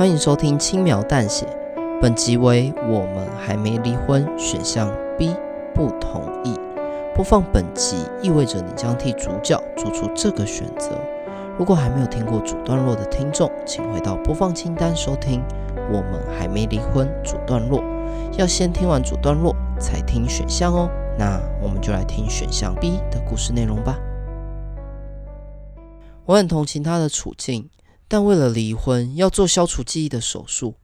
欢迎收听轻描淡写，本集为我们还没离婚，选项 B 不同意。播放本集意味着你将替主角做出这个选择。如果还没有听过主段落的听众，请回到播放清单收听。我们还没离婚，主段落要先听完主段落才听选项哦。那我们就来听选项 B 的故事内容吧。我很同情他的处境。但为了离婚要做消除记忆的手术，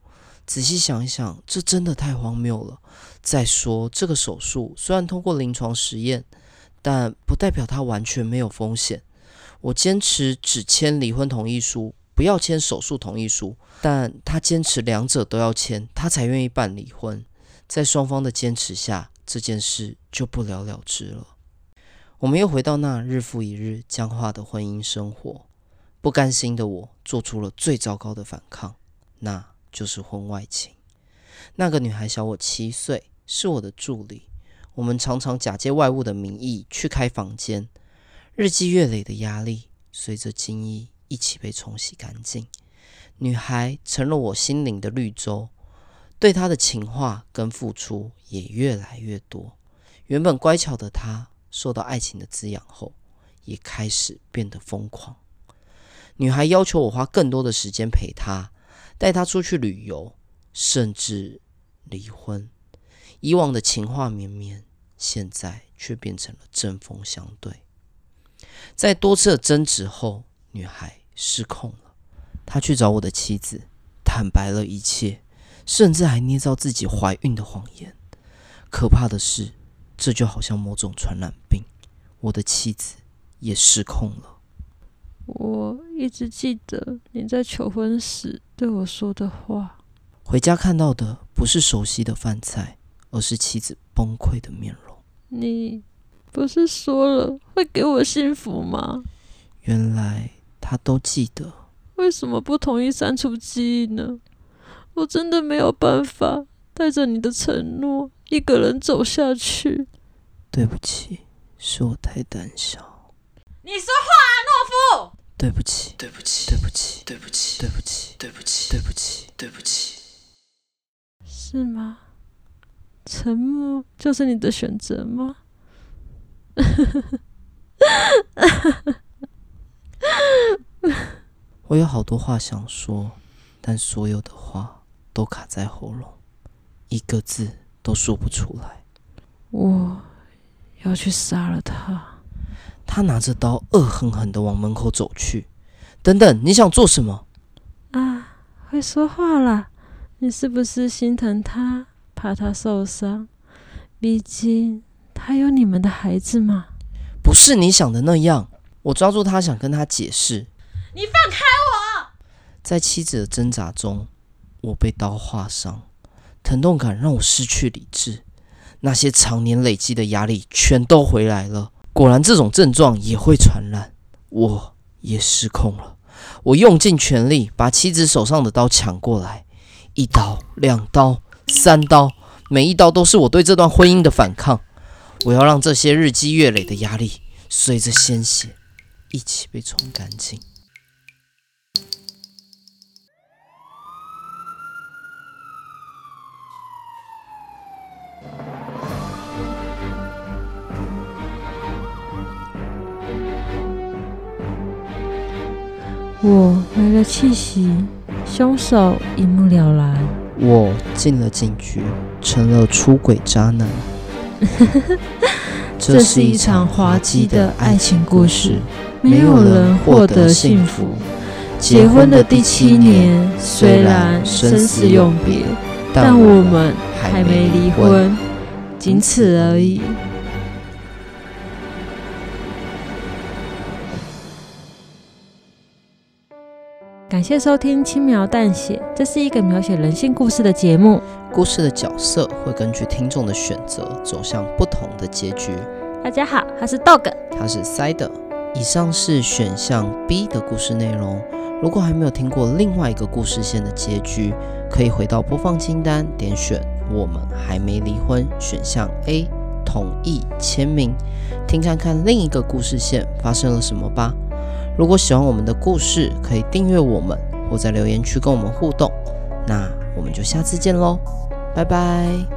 仔细想一想，这真的太荒谬了。再说，这个手术虽然通过临床实验，但不代表它完全没有风险。我坚持只签离婚同意书，不要签手术同意书。但他坚持两者都要签，他才愿意办离婚。在双方的坚持下，这件事就不了了之了。我们又回到那日复一日僵化的婚姻生活。不甘心的我做出了最糟糕的反抗，那就是婚外情。那个女孩小我七岁，是我的助理。我们常常假借外物的名义去开房间，日积月累的压力随着精液一起被冲洗干净。女孩成了我心灵的绿洲，对她的情话跟付出也越来越多。原本乖巧的她，受到爱情的滋养后，也开始变得疯狂。女孩要求我花更多的时间陪她，带她出去旅游，甚至离婚。以往的情话绵绵，现在却变成了针锋相对。在多次的争执后，女孩失控了。她去找我的妻子，坦白了一切，甚至还捏造自己怀孕的谎言。可怕的是，这就好像某种传染病，我的妻子也失控了。我一直记得你在求婚时对我说的话。回家看到的不是熟悉的饭菜，而是妻子崩溃的面容。你不是说了会给我幸福吗？原来他都记得。为什么不同意删除记忆呢？我真的没有办法带着你的承诺一个人走下去。对不起，是我太胆小。你说话！对不起，对不起，对不起，对不起，对不起，对不起，对不起，对不起，是吗？沉默就是你的选择吗？我有好多话想说，但所有的话都卡在喉咙，一个字都说不出来。我要去杀了他。他拿着刀，恶狠狠地往门口走去。等等，你想做什么？啊，会说话了。你是不是心疼他，怕他受伤？毕竟他有你们的孩子嘛。不是你想的那样。我抓住他，想跟他解释。你放开我！在妻子的挣扎中，我被刀划伤，疼痛感让我失去理智。那些常年累积的压力全都回来了。果然，这种症状也会传染。我也失控了。我用尽全力把妻子手上的刀抢过来，一刀、两刀、三刀，每一刀都是我对这段婚姻的反抗。我要让这些日积月累的压力随着鲜血一起被冲干净。我没了气息，凶手一目了然。我进了警局，成了出轨渣男。这是一场滑稽的爱情故事，没有人获得幸福。结婚的第七年，虽然生死永别，但我们还没离婚，仅此而已。感谢收听《轻描淡写》，这是一个描写人性故事的节目。故事的角色会根据听众的选择走向不同的结局。大家好，他是 Dog，他是 Side。以上是选项 B 的故事内容。如果还没有听过另外一个故事线的结局，可以回到播放清单，点选“我们还没离婚”选项 A，同意签名，听看看另一个故事线发生了什么吧。如果喜欢我们的故事，可以订阅我们，或在留言区跟我们互动。那我们就下次见喽，拜拜。